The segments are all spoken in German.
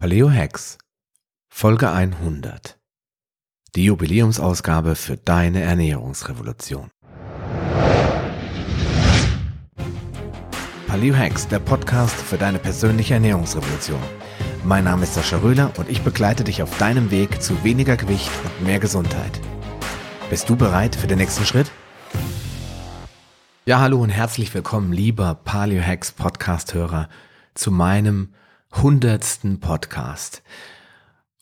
Paleo Hacks Folge 100 Die Jubiläumsausgabe für deine Ernährungsrevolution. Paleo Hacks, der Podcast für deine persönliche Ernährungsrevolution. Mein Name ist Sascha Röhler und ich begleite dich auf deinem Weg zu weniger Gewicht und mehr Gesundheit. Bist du bereit für den nächsten Schritt? Ja, hallo und herzlich willkommen, lieber Paleo Hacks Podcast-Hörer, zu meinem hundertsten Podcast.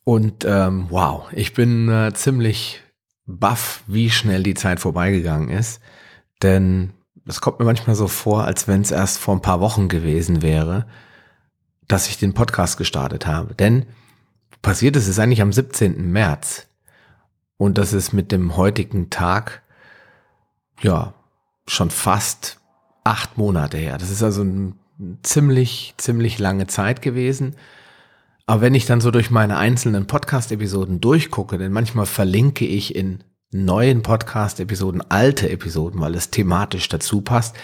Und ähm, wow, ich bin äh, ziemlich baff, wie schnell die Zeit vorbeigegangen ist. Denn es kommt mir manchmal so vor, als wenn es erst vor ein paar Wochen gewesen wäre, dass ich den Podcast gestartet habe. Denn passiert ist es eigentlich am 17. März. Und das ist mit dem heutigen Tag, ja, schon fast acht Monate her. Das ist also ein ziemlich, ziemlich lange Zeit gewesen. Aber wenn ich dann so durch meine einzelnen Podcast-Episoden durchgucke, denn manchmal verlinke ich in neuen Podcast-Episoden alte Episoden, weil es thematisch dazu passt.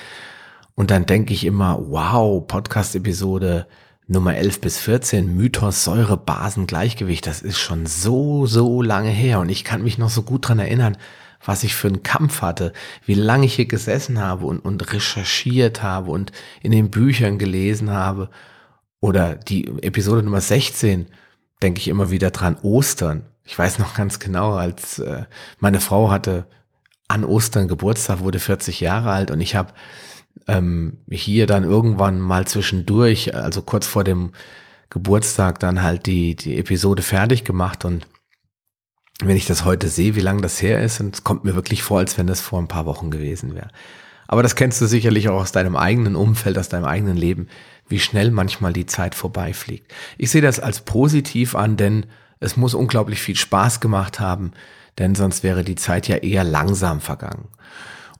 Und dann denke ich immer, wow, Podcast-Episode Nummer 11 bis 14, Mythos Säure Basen Gleichgewicht, das ist schon so, so lange her. Und ich kann mich noch so gut dran erinnern, was ich für einen Kampf hatte, wie lange ich hier gesessen habe und, und recherchiert habe und in den Büchern gelesen habe. Oder die Episode Nummer 16, denke ich immer wieder dran, Ostern. Ich weiß noch ganz genau, als äh, meine Frau hatte an Ostern Geburtstag, wurde 40 Jahre alt und ich habe ähm, hier dann irgendwann mal zwischendurch, also kurz vor dem Geburtstag, dann halt die, die Episode fertig gemacht und wenn ich das heute sehe, wie lange das her ist, und es kommt mir wirklich vor, als wenn das vor ein paar Wochen gewesen wäre. Aber das kennst du sicherlich auch aus deinem eigenen Umfeld, aus deinem eigenen Leben, wie schnell manchmal die Zeit vorbeifliegt. Ich sehe das als positiv an, denn es muss unglaublich viel Spaß gemacht haben, denn sonst wäre die Zeit ja eher langsam vergangen.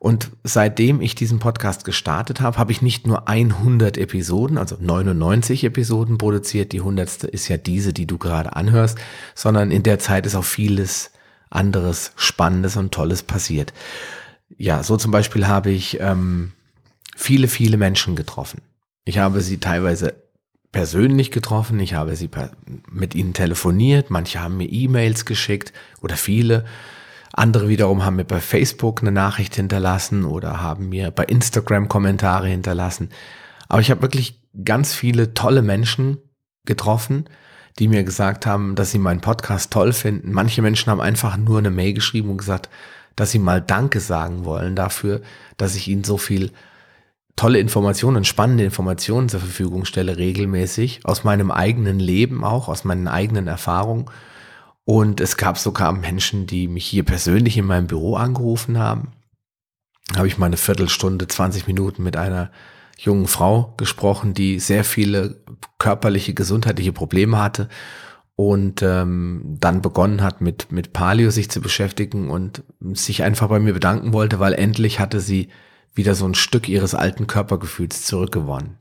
Und seitdem ich diesen Podcast gestartet habe, habe ich nicht nur 100 Episoden, also 99 Episoden produziert. Die 100. ist ja diese, die du gerade anhörst, sondern in der Zeit ist auch vieles anderes Spannendes und Tolles passiert. Ja, so zum Beispiel habe ich ähm, viele, viele Menschen getroffen. Ich habe sie teilweise persönlich getroffen, ich habe sie mit ihnen telefoniert, manche haben mir E-Mails geschickt oder viele. Andere wiederum haben mir bei Facebook eine Nachricht hinterlassen oder haben mir bei Instagram Kommentare hinterlassen. Aber ich habe wirklich ganz viele tolle Menschen getroffen, die mir gesagt haben, dass sie meinen Podcast toll finden. Manche Menschen haben einfach nur eine Mail geschrieben und gesagt, dass sie mal Danke sagen wollen dafür, dass ich ihnen so viel tolle Informationen, spannende Informationen zur Verfügung stelle, regelmäßig, aus meinem eigenen Leben auch, aus meinen eigenen Erfahrungen. Und es gab sogar Menschen, die mich hier persönlich in meinem Büro angerufen haben. Habe ich mal eine Viertelstunde, 20 Minuten mit einer jungen Frau gesprochen, die sehr viele körperliche, gesundheitliche Probleme hatte und ähm, dann begonnen hat, mit, mit Palio sich zu beschäftigen und sich einfach bei mir bedanken wollte, weil endlich hatte sie wieder so ein Stück ihres alten Körpergefühls zurückgewonnen.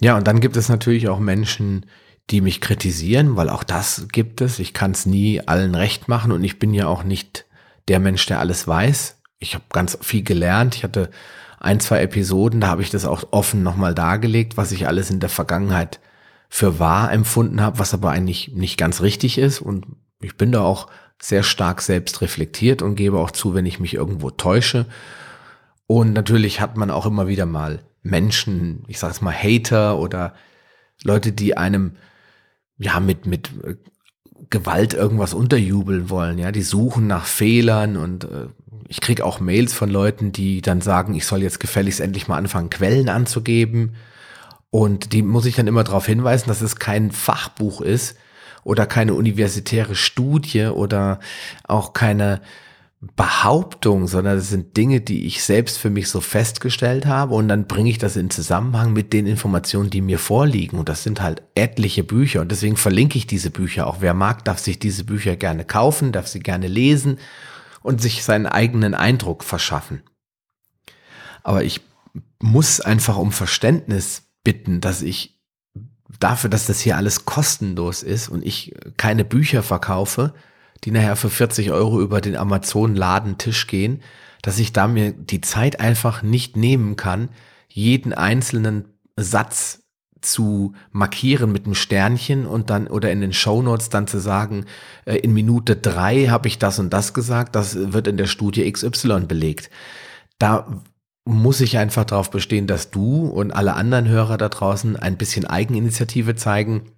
Ja, und dann gibt es natürlich auch Menschen, die mich kritisieren, weil auch das gibt es. Ich kann es nie allen recht machen und ich bin ja auch nicht der Mensch, der alles weiß. Ich habe ganz viel gelernt. Ich hatte ein, zwei Episoden, da habe ich das auch offen nochmal dargelegt, was ich alles in der Vergangenheit für wahr empfunden habe, was aber eigentlich nicht ganz richtig ist. Und ich bin da auch sehr stark selbst reflektiert und gebe auch zu, wenn ich mich irgendwo täusche. Und natürlich hat man auch immer wieder mal Menschen, ich sage es mal Hater oder Leute, die einem ja, mit, mit äh, Gewalt irgendwas unterjubeln wollen, ja, die suchen nach Fehlern und äh, ich krieg auch Mails von Leuten, die dann sagen, ich soll jetzt gefälligst endlich mal anfangen, Quellen anzugeben. Und die muss ich dann immer darauf hinweisen, dass es kein Fachbuch ist oder keine universitäre Studie oder auch keine Behauptung, sondern das sind Dinge, die ich selbst für mich so festgestellt habe und dann bringe ich das in Zusammenhang mit den Informationen, die mir vorliegen und das sind halt etliche Bücher und deswegen verlinke ich diese Bücher auch. Wer mag, darf sich diese Bücher gerne kaufen, darf sie gerne lesen und sich seinen eigenen Eindruck verschaffen. Aber ich muss einfach um Verständnis bitten, dass ich dafür, dass das hier alles kostenlos ist und ich keine Bücher verkaufe, die nachher für 40 Euro über den Amazon-Ladentisch gehen, dass ich da mir die Zeit einfach nicht nehmen kann, jeden einzelnen Satz zu markieren mit einem Sternchen und dann oder in den Shownotes dann zu sagen, äh, in Minute drei habe ich das und das gesagt, das wird in der Studie XY belegt. Da muss ich einfach darauf bestehen, dass du und alle anderen Hörer da draußen ein bisschen Eigeninitiative zeigen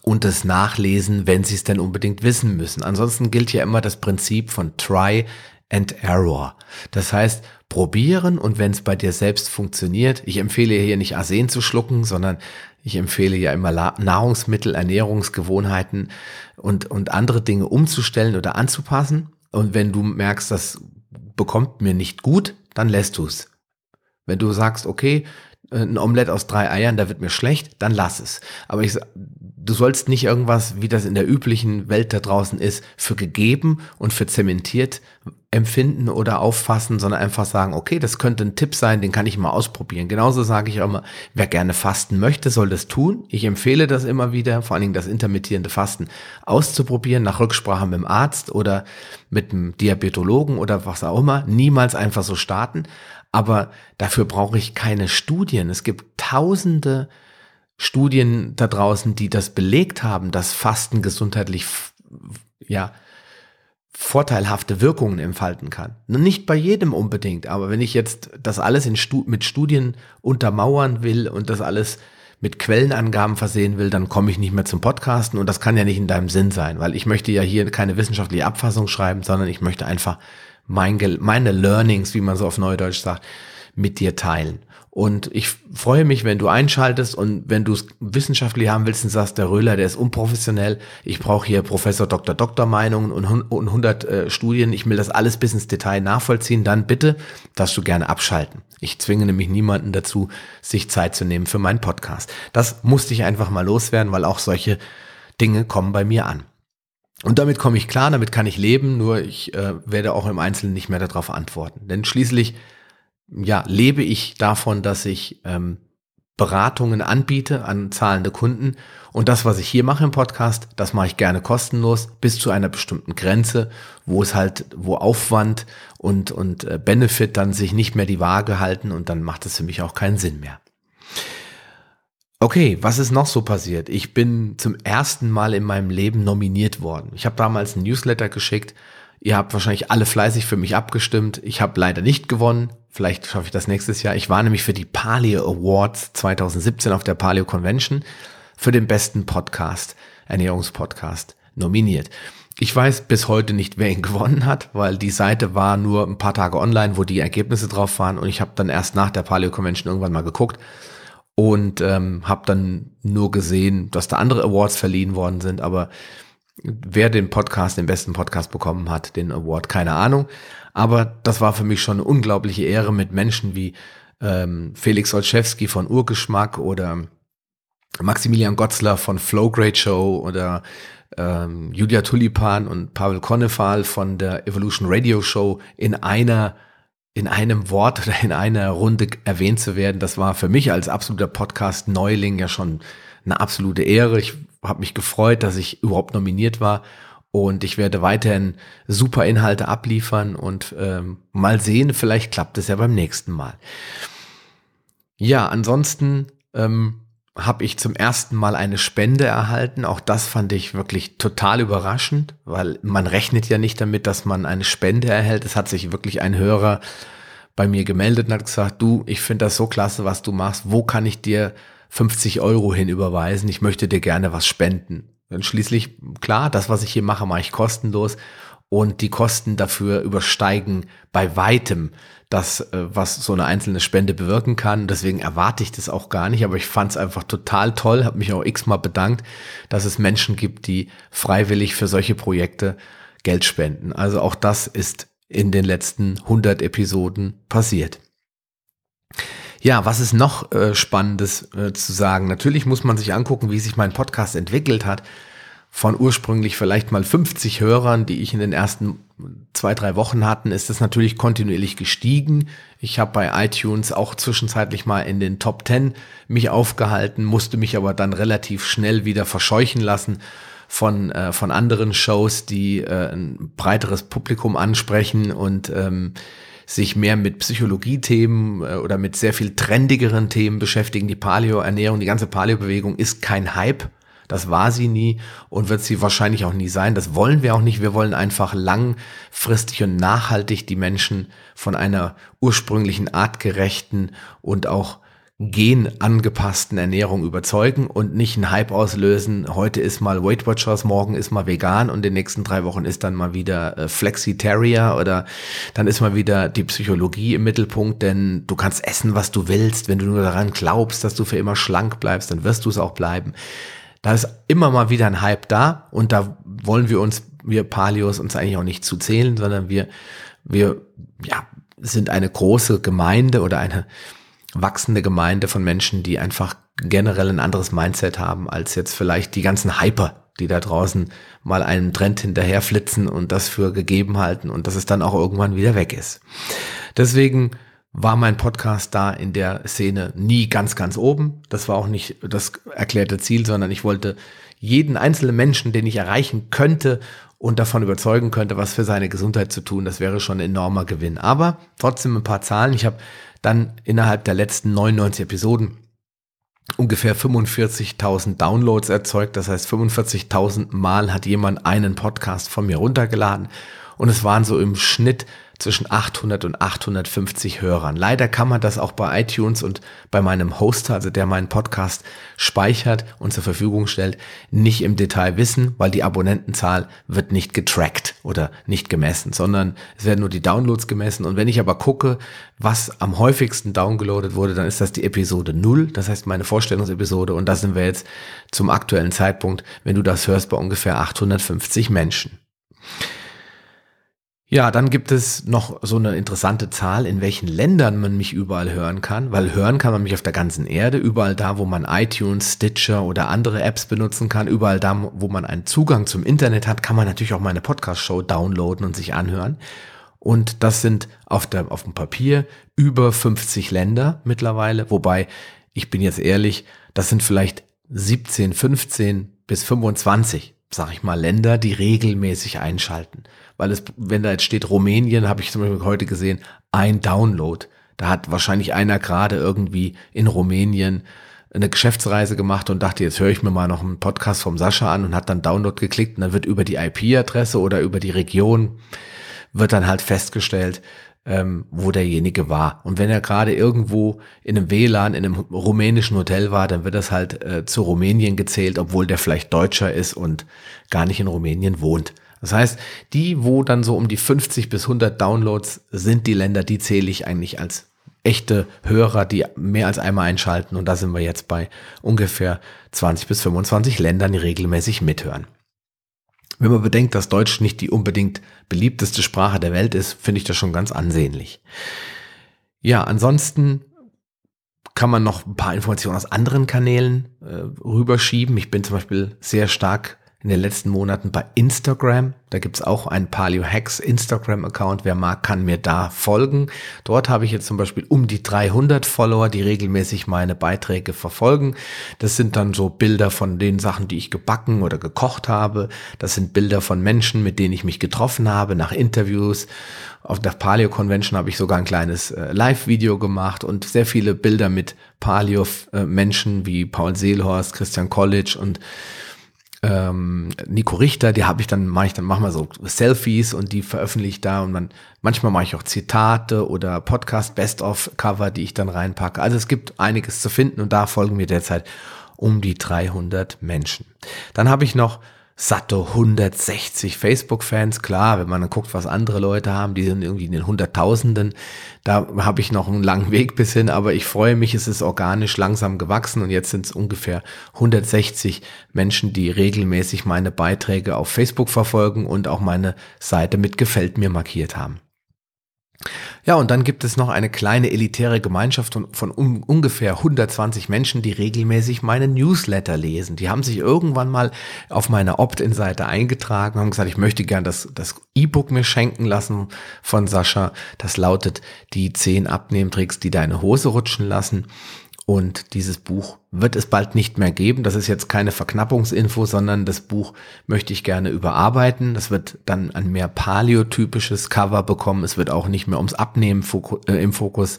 und es nachlesen, wenn sie es denn unbedingt wissen müssen. Ansonsten gilt ja immer das Prinzip von Try and Error. Das heißt, probieren und wenn es bei dir selbst funktioniert, ich empfehle hier nicht Arsen zu schlucken, sondern ich empfehle ja immer Nahrungsmittel, Ernährungsgewohnheiten und, und andere Dinge umzustellen oder anzupassen. Und wenn du merkst, das bekommt mir nicht gut, dann lässt du's. Wenn du sagst, okay, ein Omelett aus drei Eiern, da wird mir schlecht, dann lass es. Aber ich, du sollst nicht irgendwas, wie das in der üblichen Welt da draußen ist, für gegeben und für zementiert empfinden oder auffassen, sondern einfach sagen, okay, das könnte ein Tipp sein, den kann ich mal ausprobieren. Genauso sage ich auch immer, wer gerne fasten möchte, soll das tun. Ich empfehle das immer wieder, vor allen Dingen das intermittierende Fasten auszuprobieren, nach Rücksprache mit dem Arzt oder mit dem Diabetologen oder was auch immer. Niemals einfach so starten. Aber dafür brauche ich keine Studien. Es gibt tausende Studien da draußen, die das belegt haben, dass Fasten gesundheitlich, ja, vorteilhafte Wirkungen entfalten kann. Nicht bei jedem unbedingt, aber wenn ich jetzt das alles in Stu mit Studien untermauern will und das alles mit Quellenangaben versehen will, dann komme ich nicht mehr zum Podcasten und das kann ja nicht in deinem Sinn sein, weil ich möchte ja hier keine wissenschaftliche Abfassung schreiben, sondern ich möchte einfach mein, meine Learnings, wie man so auf Neudeutsch sagt, mit dir teilen. Und ich freue mich, wenn du einschaltest und wenn du es wissenschaftlich haben willst und sagst, der Röhler, der ist unprofessionell, ich brauche hier Professor Dr. Doktor Meinungen und, und 100 äh, Studien, ich will das alles bis ins Detail nachvollziehen, dann bitte darfst du gerne abschalten. Ich zwinge nämlich niemanden dazu, sich Zeit zu nehmen für meinen Podcast. Das musste ich einfach mal loswerden, weil auch solche Dinge kommen bei mir an. Und damit komme ich klar, damit kann ich leben, nur ich äh, werde auch im Einzelnen nicht mehr darauf antworten. Denn schließlich, ja, lebe ich davon, dass ich ähm, Beratungen anbiete an zahlende Kunden. Und das, was ich hier mache im Podcast, das mache ich gerne kostenlos bis zu einer bestimmten Grenze, wo es halt, wo Aufwand und, und äh, Benefit dann sich nicht mehr die Waage halten und dann macht es für mich auch keinen Sinn mehr. Okay, was ist noch so passiert? Ich bin zum ersten Mal in meinem Leben nominiert worden. Ich habe damals ein Newsletter geschickt. Ihr habt wahrscheinlich alle fleißig für mich abgestimmt. Ich habe leider nicht gewonnen. Vielleicht schaffe ich das nächstes Jahr. Ich war nämlich für die Paleo Awards 2017 auf der Paleo Convention für den besten Podcast, Ernährungspodcast, nominiert. Ich weiß bis heute nicht, wer ihn gewonnen hat, weil die Seite war nur ein paar Tage online, wo die Ergebnisse drauf waren und ich habe dann erst nach der Paleo Convention irgendwann mal geguckt und ähm, habe dann nur gesehen, dass da andere Awards verliehen worden sind, aber wer den Podcast, den besten Podcast bekommen hat, den Award, keine Ahnung. Aber das war für mich schon eine unglaubliche Ehre mit Menschen wie ähm, Felix Olszewski von Urgeschmack oder Maximilian Gotzler von Flow Great Show oder ähm, Julia Tulipan und Pavel Konnefal von der Evolution Radio Show in einer in einem Wort oder in einer Runde erwähnt zu werden, das war für mich als absoluter Podcast-Neuling ja schon eine absolute Ehre. Ich habe mich gefreut, dass ich überhaupt nominiert war und ich werde weiterhin super Inhalte abliefern und ähm, mal sehen, vielleicht klappt es ja beim nächsten Mal. Ja, ansonsten ähm, habe ich zum ersten Mal eine Spende erhalten. Auch das fand ich wirklich total überraschend, weil man rechnet ja nicht damit, dass man eine Spende erhält. Es hat sich wirklich ein Hörer bei mir gemeldet und hat gesagt, du, ich finde das so klasse, was du machst. Wo kann ich dir 50 Euro hinüberweisen? Ich möchte dir gerne was spenden. Und schließlich, klar, das, was ich hier mache, mache ich kostenlos und die Kosten dafür übersteigen bei weitem das, äh, was so eine einzelne Spende bewirken kann. Deswegen erwarte ich das auch gar nicht, aber ich fand es einfach total toll, habe mich auch x-mal bedankt, dass es Menschen gibt, die freiwillig für solche Projekte Geld spenden. Also auch das ist in den letzten 100 Episoden passiert. Ja, was ist noch äh, Spannendes äh, zu sagen? Natürlich muss man sich angucken, wie sich mein Podcast entwickelt hat von ursprünglich vielleicht mal 50 Hörern, die ich in den ersten zwei, drei Wochen hatten, ist es natürlich kontinuierlich gestiegen. Ich habe bei iTunes auch zwischenzeitlich mal in den Top 10 mich aufgehalten, musste mich aber dann relativ schnell wieder verscheuchen lassen von, äh, von anderen Shows, die äh, ein breiteres Publikum ansprechen und ähm, sich mehr mit Psychologie-Themen äh, oder mit sehr viel trendigeren Themen beschäftigen. Die Paleo-Ernährung, die ganze Paleo-Bewegung ist kein Hype. Das war sie nie und wird sie wahrscheinlich auch nie sein. Das wollen wir auch nicht. Wir wollen einfach langfristig und nachhaltig die Menschen von einer ursprünglichen artgerechten und auch genangepassten Ernährung überzeugen und nicht einen Hype auslösen. Heute ist mal Weight Watchers, morgen ist mal vegan und in den nächsten drei Wochen ist dann mal wieder äh, Flexitarier oder dann ist mal wieder die Psychologie im Mittelpunkt, denn du kannst essen, was du willst. Wenn du nur daran glaubst, dass du für immer schlank bleibst, dann wirst du es auch bleiben. Da ist immer mal wieder ein Hype da und da wollen wir uns, wir Palios, uns eigentlich auch nicht zu zählen, sondern wir, wir, ja, sind eine große Gemeinde oder eine, wachsende Gemeinde von Menschen, die einfach generell ein anderes Mindset haben als jetzt vielleicht die ganzen Hyper, die da draußen mal einem Trend hinterher flitzen und das für gegeben halten und dass es dann auch irgendwann wieder weg ist. Deswegen war mein Podcast da in der Szene nie ganz, ganz oben. Das war auch nicht das erklärte Ziel, sondern ich wollte jeden einzelnen Menschen, den ich erreichen könnte und davon überzeugen könnte, was für seine Gesundheit zu tun, das wäre schon ein enormer Gewinn. Aber trotzdem ein paar Zahlen. Ich habe dann innerhalb der letzten 99 Episoden ungefähr 45.000 Downloads erzeugt. Das heißt, 45.000 Mal hat jemand einen Podcast von mir runtergeladen. Und es waren so im Schnitt zwischen 800 und 850 Hörern. Leider kann man das auch bei iTunes und bei meinem Hoster, also der meinen Podcast speichert und zur Verfügung stellt, nicht im Detail wissen, weil die Abonnentenzahl wird nicht getrackt oder nicht gemessen, sondern es werden nur die Downloads gemessen. Und wenn ich aber gucke, was am häufigsten downgeloadet wurde, dann ist das die Episode 0, das heißt meine Vorstellungsepisode. Und da sind wir jetzt zum aktuellen Zeitpunkt, wenn du das hörst, bei ungefähr 850 Menschen. Ja, dann gibt es noch so eine interessante Zahl, in welchen Ländern man mich überall hören kann, weil hören kann man mich auf der ganzen Erde, überall da, wo man iTunes, Stitcher oder andere Apps benutzen kann, überall da, wo man einen Zugang zum Internet hat, kann man natürlich auch meine Podcast-Show downloaden und sich anhören. Und das sind auf, der, auf dem Papier über 50 Länder mittlerweile, wobei, ich bin jetzt ehrlich, das sind vielleicht 17, 15 bis 25, sag ich mal, Länder, die regelmäßig einschalten weil es, wenn da jetzt steht Rumänien, habe ich zum Beispiel heute gesehen, ein Download. Da hat wahrscheinlich einer gerade irgendwie in Rumänien eine Geschäftsreise gemacht und dachte, jetzt höre ich mir mal noch einen Podcast vom Sascha an und hat dann Download geklickt und dann wird über die IP-Adresse oder über die Region wird dann halt festgestellt, ähm, wo derjenige war. Und wenn er gerade irgendwo in einem WLAN, in einem rumänischen Hotel war, dann wird das halt äh, zu Rumänien gezählt, obwohl der vielleicht Deutscher ist und gar nicht in Rumänien wohnt. Das heißt, die, wo dann so um die 50 bis 100 Downloads sind, die Länder, die zähle ich eigentlich als echte Hörer, die mehr als einmal einschalten. Und da sind wir jetzt bei ungefähr 20 bis 25 Ländern, die regelmäßig mithören. Wenn man bedenkt, dass Deutsch nicht die unbedingt beliebteste Sprache der Welt ist, finde ich das schon ganz ansehnlich. Ja, ansonsten kann man noch ein paar Informationen aus anderen Kanälen äh, rüberschieben. Ich bin zum Beispiel sehr stark in den letzten Monaten bei Instagram. Da gibt's auch einen Paleo Hacks Instagram-Account. Wer mag, kann mir da folgen. Dort habe ich jetzt zum Beispiel um die 300 Follower, die regelmäßig meine Beiträge verfolgen. Das sind dann so Bilder von den Sachen, die ich gebacken oder gekocht habe. Das sind Bilder von Menschen, mit denen ich mich getroffen habe, nach Interviews. Auf der Paleo Convention habe ich sogar ein kleines äh, Live-Video gemacht und sehr viele Bilder mit Paleo-Menschen äh, wie Paul Seelhorst, Christian College und ähm, Nico Richter, die habe ich dann, mache ich dann, machen wir so Selfies und die veröffentliche ich da und man, manchmal mache ich auch Zitate oder Podcast Best-of-Cover, die ich dann reinpacke. Also es gibt einiges zu finden und da folgen mir derzeit um die 300 Menschen. Dann habe ich noch satte 160 Facebook-Fans. Klar, wenn man dann guckt, was andere Leute haben, die sind irgendwie in den Hunderttausenden. Da habe ich noch einen langen Weg bis hin, aber ich freue mich, es ist organisch langsam gewachsen und jetzt sind es ungefähr 160 Menschen, die regelmäßig meine Beiträge auf Facebook verfolgen und auch meine Seite mit Gefällt mir markiert haben. Ja, und dann gibt es noch eine kleine elitäre Gemeinschaft von, um, ungefähr 120 Menschen, die regelmäßig meine Newsletter lesen. Die haben sich irgendwann mal auf meiner Opt-in-Seite eingetragen, haben gesagt, ich möchte gern das, das E-Book mir schenken lassen von Sascha. Das lautet die 10 Abnehmtricks, die deine Hose rutschen lassen. Und dieses Buch wird es bald nicht mehr geben. Das ist jetzt keine Verknappungsinfo, sondern das Buch möchte ich gerne überarbeiten. Das wird dann ein mehr paleotypisches Cover bekommen. Es wird auch nicht mehr ums Abnehmen äh, im Fokus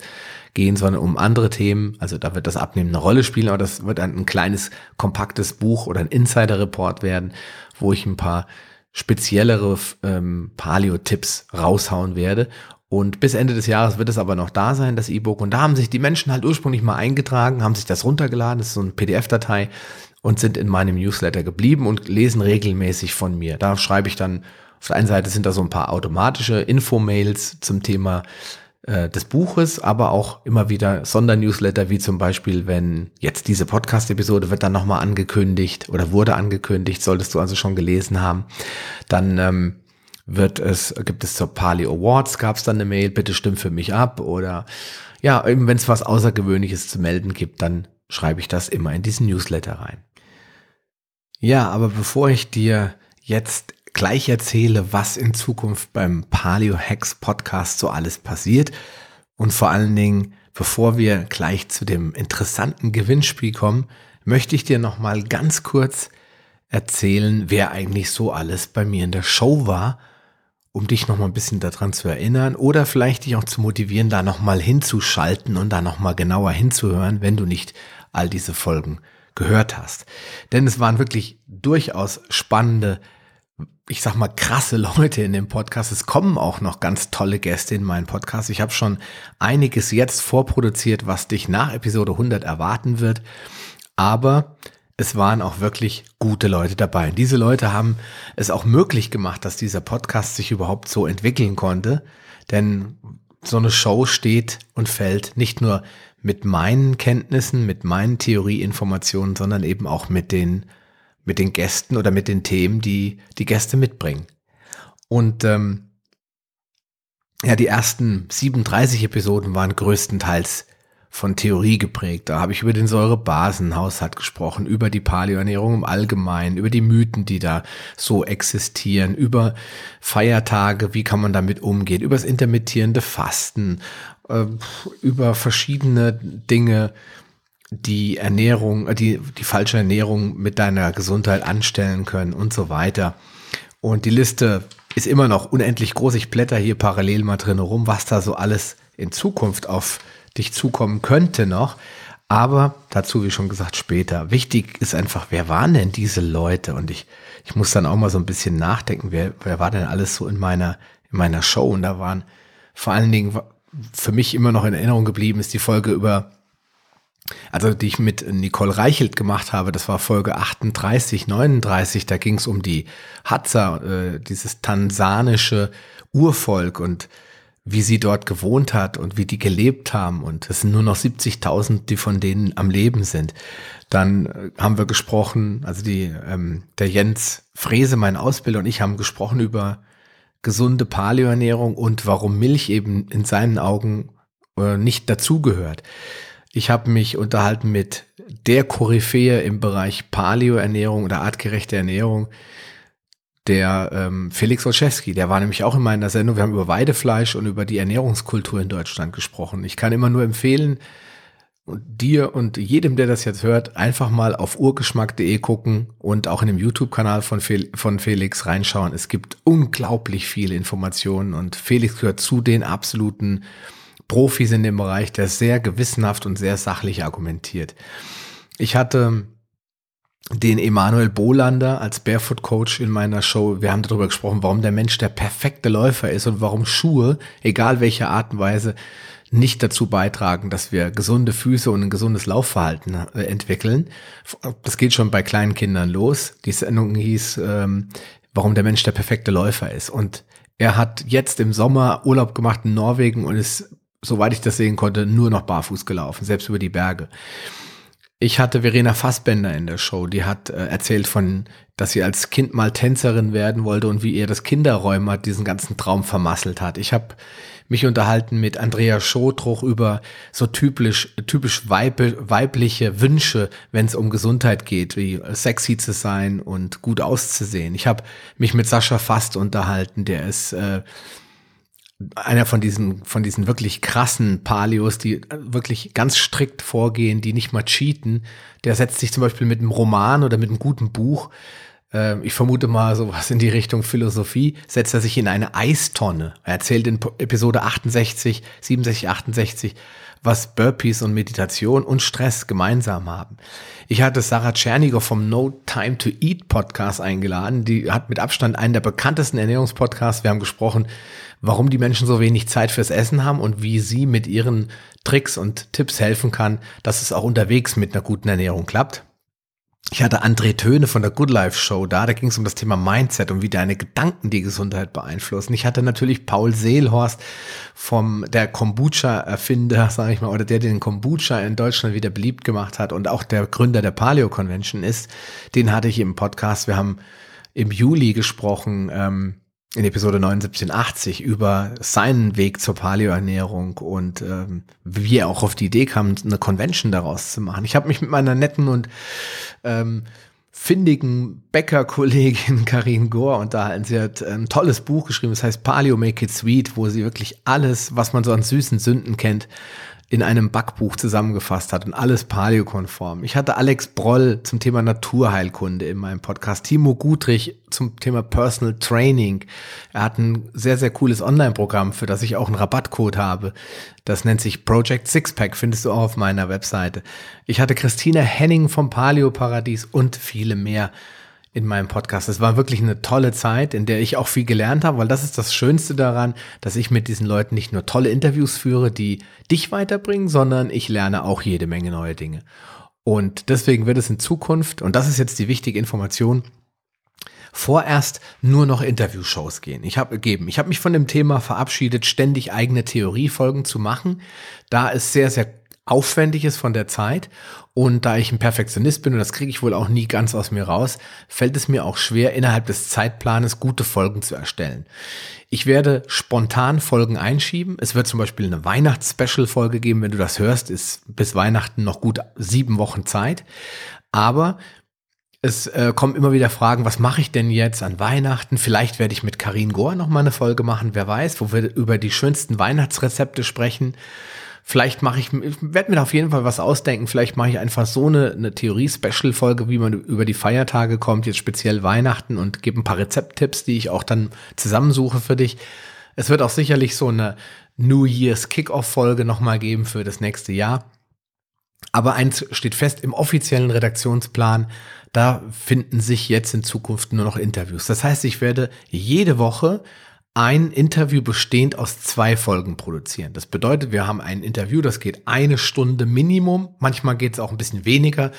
gehen, sondern um andere Themen. Also da wird das Abnehmen eine Rolle spielen, aber das wird ein, ein kleines, kompaktes Buch oder ein Insider-Report werden, wo ich ein paar speziellere ähm, Paleo-Tipps raushauen werde. Und bis Ende des Jahres wird es aber noch da sein, das E-Book. Und da haben sich die Menschen halt ursprünglich mal eingetragen, haben sich das runtergeladen, das ist so eine PDF-Datei und sind in meinem Newsletter geblieben und lesen regelmäßig von mir. Da schreibe ich dann, auf der einen Seite sind da so ein paar automatische Infomails zum Thema äh, des Buches, aber auch immer wieder Sondernewsletter, wie zum Beispiel, wenn jetzt diese Podcast-Episode wird dann nochmal angekündigt oder wurde angekündigt, solltest du also schon gelesen haben, dann ähm, wird es, gibt es zur Pali Awards, gab es dann eine Mail, bitte stimm für mich ab oder ja, eben wenn es was Außergewöhnliches zu melden gibt, dann schreibe ich das immer in diesen Newsletter rein. Ja, aber bevor ich dir jetzt gleich erzähle, was in Zukunft beim Paleo Hacks Podcast so alles passiert und vor allen Dingen, bevor wir gleich zu dem interessanten Gewinnspiel kommen, möchte ich dir noch mal ganz kurz erzählen, wer eigentlich so alles bei mir in der Show war um dich noch mal ein bisschen daran zu erinnern oder vielleicht dich auch zu motivieren, da noch mal hinzuschalten und da noch mal genauer hinzuhören, wenn du nicht all diese Folgen gehört hast. Denn es waren wirklich durchaus spannende, ich sag mal krasse Leute in dem Podcast. Es kommen auch noch ganz tolle Gäste in meinen Podcast. Ich habe schon einiges jetzt vorproduziert, was dich nach Episode 100 erwarten wird. Aber es waren auch wirklich gute Leute dabei. Und diese Leute haben es auch möglich gemacht, dass dieser Podcast sich überhaupt so entwickeln konnte. Denn so eine Show steht und fällt nicht nur mit meinen Kenntnissen, mit meinen Theorieinformationen, sondern eben auch mit den, mit den Gästen oder mit den Themen, die die Gäste mitbringen. Und ähm, ja, die ersten 37 Episoden waren größtenteils von Theorie geprägt. Da habe ich über den Säurebasenhaushalt gesprochen, über die Paleoernährung im Allgemeinen, über die Mythen, die da so existieren, über Feiertage, wie kann man damit umgehen, über das intermittierende Fasten, äh, über verschiedene Dinge, die Ernährung, äh, die, die falsche Ernährung mit deiner Gesundheit anstellen können und so weiter. Und die Liste ist immer noch unendlich groß. Ich blätter hier parallel mal drin rum, was da so alles in Zukunft auf dich zukommen könnte noch. Aber dazu, wie schon gesagt, später. Wichtig ist einfach, wer waren denn diese Leute? Und ich, ich muss dann auch mal so ein bisschen nachdenken, wer, wer war denn alles so in meiner, in meiner Show? Und da waren vor allen Dingen für mich immer noch in Erinnerung geblieben, ist die Folge über, also die ich mit Nicole Reichelt gemacht habe, das war Folge 38, 39, da ging es um die Hadza, äh, dieses tansanische Urvolk und wie sie dort gewohnt hat und wie die gelebt haben. Und es sind nur noch 70.000, die von denen am Leben sind. Dann äh, haben wir gesprochen, also die, ähm, der Jens Frese, mein Ausbilder und ich haben gesprochen über gesunde Paleoernährung und warum Milch eben in seinen Augen äh, nicht dazugehört. Ich habe mich unterhalten mit der Koryphäe im Bereich Paleoernährung oder artgerechte Ernährung, der ähm, Felix Olszewski, der war nämlich auch in meiner Sendung. Wir haben über Weidefleisch und über die Ernährungskultur in Deutschland gesprochen. Ich kann immer nur empfehlen, dir und jedem, der das jetzt hört, einfach mal auf urgeschmack.de gucken und auch in dem YouTube-Kanal von, Fel von Felix reinschauen. Es gibt unglaublich viele Informationen und Felix gehört zu den absoluten Profis in dem Bereich, der sehr gewissenhaft und sehr sachlich argumentiert. Ich hatte den Emanuel Bolander als Barefoot Coach in meiner Show. Wir haben darüber gesprochen, warum der Mensch der perfekte Läufer ist und warum Schuhe, egal welche Art und Weise, nicht dazu beitragen, dass wir gesunde Füße und ein gesundes Laufverhalten äh, entwickeln. Das geht schon bei kleinen Kindern los. Die Sendung hieß, ähm, warum der Mensch der perfekte Läufer ist. Und er hat jetzt im Sommer Urlaub gemacht in Norwegen und ist, soweit ich das sehen konnte, nur noch barfuß gelaufen, selbst über die Berge. Ich hatte Verena Fassbender in der Show, die hat äh, erzählt von, dass sie als Kind mal Tänzerin werden wollte und wie ihr das Kinderräumer diesen ganzen Traum vermasselt hat. Ich habe mich unterhalten mit Andrea Schotruch über so typisch, typisch weib, weibliche Wünsche, wenn es um Gesundheit geht, wie sexy zu sein und gut auszusehen. Ich habe mich mit Sascha Fast unterhalten, der ist äh, einer von diesen, von diesen wirklich krassen Palios, die wirklich ganz strikt vorgehen, die nicht mal cheaten, der setzt sich zum Beispiel mit einem Roman oder mit einem guten Buch, äh, ich vermute mal sowas in die Richtung Philosophie, setzt er sich in eine Eistonne. Er erzählt in Episode 68, 67, 68, was Burpees und Meditation und Stress gemeinsam haben. Ich hatte Sarah Tscherniger vom No Time to Eat Podcast eingeladen. Die hat mit Abstand einen der bekanntesten Ernährungspodcasts. Wir haben gesprochen, warum die Menschen so wenig Zeit fürs Essen haben und wie sie mit ihren Tricks und Tipps helfen kann, dass es auch unterwegs mit einer guten Ernährung klappt. Ich hatte André Töne von der Good Life Show da, da ging es um das Thema Mindset und wie deine Gedanken die Gesundheit beeinflussen. Ich hatte natürlich Paul Seelhorst vom der Kombucha-Erfinder, sage ich mal, oder der den Kombucha in Deutschland wieder beliebt gemacht hat und auch der Gründer der Paleo Convention ist. Den hatte ich im Podcast. Wir haben im Juli gesprochen ähm, in Episode 7980 über seinen Weg zur Paleoernährung und ähm, wie er auch auf die Idee kam, eine Convention daraus zu machen. Ich habe mich mit meiner netten und ähm, findigen Bäcker-Kollegin Karin Gore unterhalten. Sie hat ein tolles Buch geschrieben, das heißt Paleo Make It Sweet, wo sie wirklich alles, was man so an süßen Sünden kennt, in einem Backbuch zusammengefasst hat und alles paleokonform. Ich hatte Alex Broll zum Thema Naturheilkunde in meinem Podcast, Timo Gutrich zum Thema Personal Training. Er hat ein sehr, sehr cooles Online-Programm, für das ich auch einen Rabattcode habe. Das nennt sich Project Sixpack, findest du auch auf meiner Webseite. Ich hatte Christina Henning vom Paleo Paradies und viele mehr in meinem Podcast. Es war wirklich eine tolle Zeit, in der ich auch viel gelernt habe, weil das ist das Schönste daran, dass ich mit diesen Leuten nicht nur tolle Interviews führe, die dich weiterbringen, sondern ich lerne auch jede Menge neue Dinge. Und deswegen wird es in Zukunft, und das ist jetzt die wichtige Information, vorerst nur noch Interviewshows gehen. Ich habe gegeben, ich habe mich von dem Thema verabschiedet, ständig eigene Theoriefolgen zu machen, da es sehr sehr aufwendig ist von der Zeit. Und da ich ein Perfektionist bin, und das kriege ich wohl auch nie ganz aus mir raus, fällt es mir auch schwer, innerhalb des Zeitplanes gute Folgen zu erstellen. Ich werde spontan Folgen einschieben. Es wird zum Beispiel eine Weihnachts-Special-Folge geben. Wenn du das hörst, ist bis Weihnachten noch gut sieben Wochen Zeit. Aber es äh, kommen immer wieder Fragen, was mache ich denn jetzt an Weihnachten? Vielleicht werde ich mit Karin Gohr noch mal eine Folge machen, wer weiß, wo wir über die schönsten Weihnachtsrezepte sprechen. Vielleicht mache ich, ich werde mir auf jeden Fall was ausdenken. Vielleicht mache ich einfach so eine, eine Theorie-Special-Folge, wie man über die Feiertage kommt, jetzt speziell Weihnachten und gebe ein paar Rezepttipps, die ich auch dann zusammensuche für dich. Es wird auch sicherlich so eine New Year's Kickoff-Folge nochmal geben für das nächste Jahr. Aber eins steht fest, im offiziellen Redaktionsplan, da finden sich jetzt in Zukunft nur noch Interviews. Das heißt, ich werde jede Woche ein Interview bestehend aus zwei Folgen produzieren. Das bedeutet, wir haben ein Interview, das geht eine Stunde Minimum. Manchmal geht es auch ein bisschen weniger.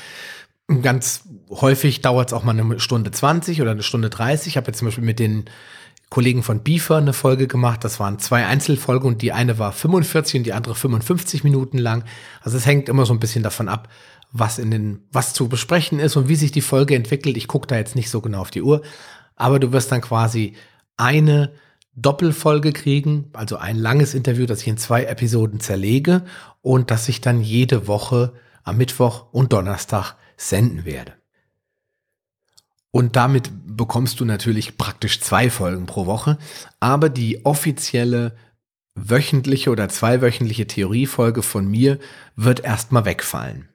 Ganz häufig dauert es auch mal eine Stunde 20 oder eine Stunde 30. Ich habe jetzt zum Beispiel mit den Kollegen von Beaver eine Folge gemacht. Das waren zwei Einzelfolgen und die eine war 45 und die andere 55 Minuten lang. Also es hängt immer so ein bisschen davon ab, was in den, was zu besprechen ist und wie sich die Folge entwickelt. Ich gucke da jetzt nicht so genau auf die Uhr, aber du wirst dann quasi eine Doppelfolge kriegen, also ein langes Interview, das ich in zwei Episoden zerlege und das ich dann jede Woche am Mittwoch und Donnerstag senden werde. Und damit bekommst du natürlich praktisch zwei Folgen pro Woche, aber die offizielle wöchentliche oder zweiwöchentliche Theoriefolge von mir wird erstmal wegfallen.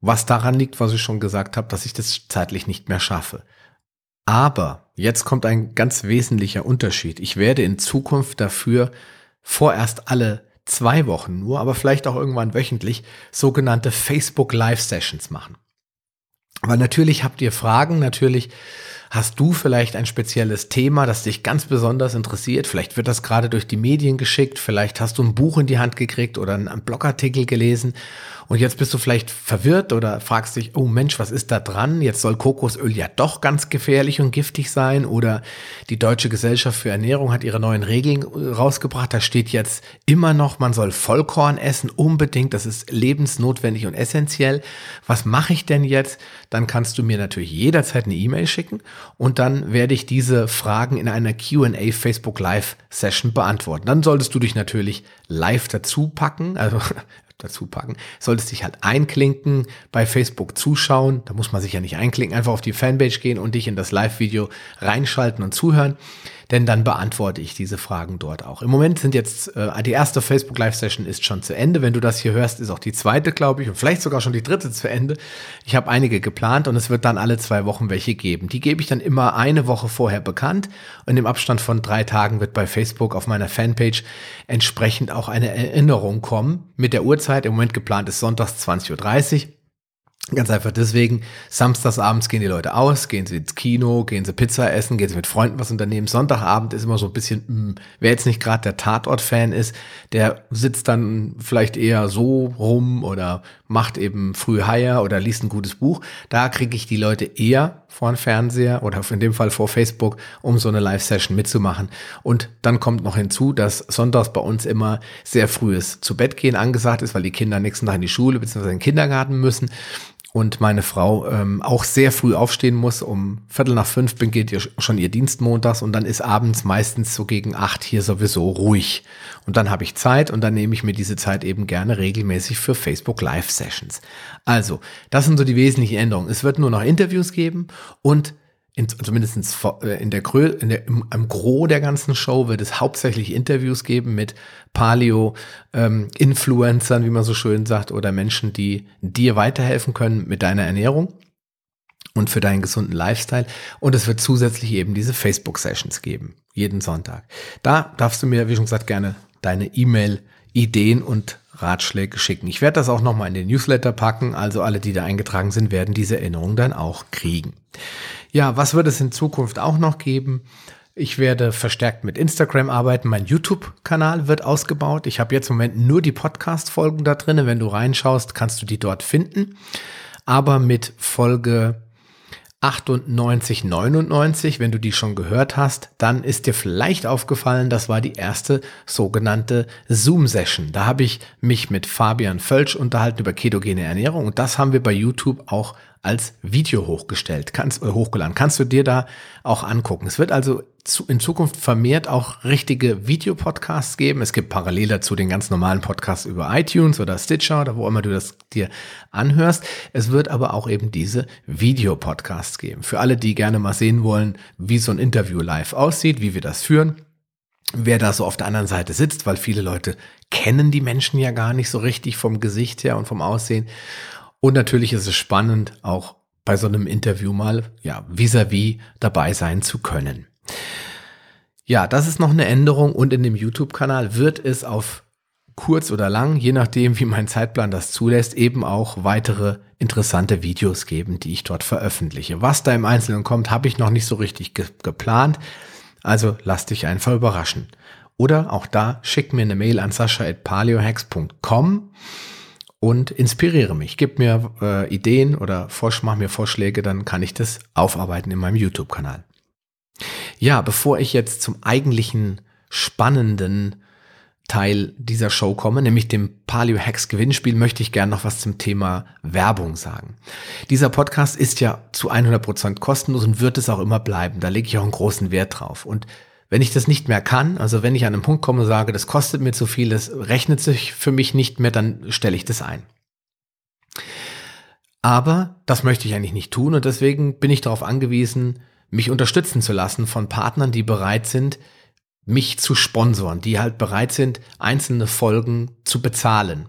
Was daran liegt, was ich schon gesagt habe, dass ich das zeitlich nicht mehr schaffe. Aber jetzt kommt ein ganz wesentlicher Unterschied. Ich werde in Zukunft dafür vorerst alle zwei Wochen nur, aber vielleicht auch irgendwann wöchentlich sogenannte Facebook Live Sessions machen. Weil natürlich habt ihr Fragen, natürlich hast du vielleicht ein spezielles Thema, das dich ganz besonders interessiert. Vielleicht wird das gerade durch die Medien geschickt, vielleicht hast du ein Buch in die Hand gekriegt oder einen Blogartikel gelesen und jetzt bist du vielleicht verwirrt oder fragst dich, oh Mensch, was ist da dran? Jetzt soll Kokosöl ja doch ganz gefährlich und giftig sein. Oder die Deutsche Gesellschaft für Ernährung hat ihre neuen Regeln rausgebracht. Da steht jetzt immer noch, man soll Vollkorn essen, unbedingt. Das ist lebensnotwendig und essentiell. Was mache ich denn jetzt? Dann kannst du mir natürlich jederzeit eine E-Mail schicken und dann werde ich diese Fragen in einer Q&A Facebook Live Session beantworten. Dann solltest du dich natürlich live dazu packen, also dazu packen. Solltest dich halt einklinken, bei Facebook zuschauen. Da muss man sich ja nicht einklinken, einfach auf die Fanpage gehen und dich in das Live-Video reinschalten und zuhören. Denn dann beantworte ich diese Fragen dort auch. Im Moment sind jetzt, äh, die erste Facebook Live Session ist schon zu Ende. Wenn du das hier hörst, ist auch die zweite, glaube ich, und vielleicht sogar schon die dritte zu Ende. Ich habe einige geplant und es wird dann alle zwei Wochen welche geben. Die gebe ich dann immer eine Woche vorher bekannt und im Abstand von drei Tagen wird bei Facebook auf meiner Fanpage entsprechend auch eine Erinnerung kommen mit der Uhrzeit. Im Moment geplant ist sonntags 20.30 Uhr. Ganz einfach deswegen, samstags abends gehen die Leute aus, gehen sie ins Kino, gehen sie Pizza essen, gehen sie mit Freunden was unternehmen. Sonntagabend ist immer so ein bisschen, mh, hm, wer jetzt nicht gerade der Tatort-Fan ist, der sitzt dann vielleicht eher so rum oder macht eben früh Heier oder liest ein gutes Buch. Da kriege ich die Leute eher vor den Fernseher oder in dem Fall vor Facebook, um so eine Live-Session mitzumachen. Und dann kommt noch hinzu, dass sonntags bei uns immer sehr frühes zu Bett gehen angesagt ist, weil die Kinder nächsten Tag in die Schule bzw. in den Kindergarten müssen und meine Frau ähm, auch sehr früh aufstehen muss. Um Viertel nach fünf beginnt ihr schon ihr Dienst montags und dann ist abends meistens so gegen acht hier sowieso ruhig. Und dann habe ich Zeit und dann nehme ich mir diese Zeit eben gerne regelmäßig für Facebook Live Sessions. Also, das sind so die wesentlichen Änderungen. Es wird nur noch Interviews geben und in, zumindest äh, in der, Grö in der im, im Gros der ganzen Show wird es hauptsächlich Interviews geben mit Paleo-Influencern, ähm, wie man so schön sagt, oder Menschen, die dir weiterhelfen können mit deiner Ernährung und für deinen gesunden Lifestyle. Und es wird zusätzlich eben diese Facebook-Sessions geben, jeden Sonntag. Da darfst du mir, wie schon gesagt, gerne deine E-Mail-Ideen und Ratschläge schicken. Ich werde das auch nochmal in den Newsletter packen, also alle, die da eingetragen sind, werden diese Erinnerung dann auch kriegen. Ja, was wird es in Zukunft auch noch geben? Ich werde verstärkt mit Instagram arbeiten. Mein YouTube-Kanal wird ausgebaut. Ich habe jetzt im Moment nur die Podcast-Folgen da drin. Wenn du reinschaust, kannst du die dort finden. Aber mit Folge 98, 99, wenn du die schon gehört hast, dann ist dir vielleicht aufgefallen, das war die erste sogenannte Zoom-Session. Da habe ich mich mit Fabian Völsch unterhalten über ketogene Ernährung und das haben wir bei YouTube auch als Video hochgestellt, kannst, äh, hochgeladen. Kannst du dir da auch angucken. Es wird also zu, in Zukunft vermehrt auch richtige Videopodcasts geben. Es gibt parallel dazu den ganz normalen Podcast über iTunes oder Stitcher oder wo immer du das dir anhörst. Es wird aber auch eben diese Videopodcasts geben. Für alle, die gerne mal sehen wollen, wie so ein Interview live aussieht, wie wir das führen wer da so auf der anderen Seite sitzt, weil viele Leute kennen die Menschen ja gar nicht so richtig vom Gesicht her und vom Aussehen. Und natürlich ist es spannend, auch bei so einem Interview mal, ja, vis-à-vis -vis dabei sein zu können. Ja, das ist noch eine Änderung und in dem YouTube-Kanal wird es auf kurz oder lang, je nachdem, wie mein Zeitplan das zulässt, eben auch weitere interessante Videos geben, die ich dort veröffentliche. Was da im Einzelnen kommt, habe ich noch nicht so richtig ge geplant. Also lass dich einfach überraschen. Oder auch da schick mir eine Mail an sascha.paleohacks.com und inspiriere mich. Gib mir äh, Ideen oder mach mir Vorschläge, dann kann ich das aufarbeiten in meinem YouTube-Kanal. Ja, bevor ich jetzt zum eigentlichen spannenden Teil dieser Show komme, nämlich dem Paleo Hacks Gewinnspiel, möchte ich gerne noch was zum Thema Werbung sagen. Dieser Podcast ist ja zu 100 Prozent kostenlos und wird es auch immer bleiben. Da lege ich auch einen großen Wert drauf. Und wenn ich das nicht mehr kann, also wenn ich an einen Punkt komme und sage, das kostet mir zu viel, das rechnet sich für mich nicht mehr, dann stelle ich das ein. Aber das möchte ich eigentlich nicht tun und deswegen bin ich darauf angewiesen, mich unterstützen zu lassen von Partnern, die bereit sind, mich zu sponsoren, die halt bereit sind, einzelne Folgen zu bezahlen.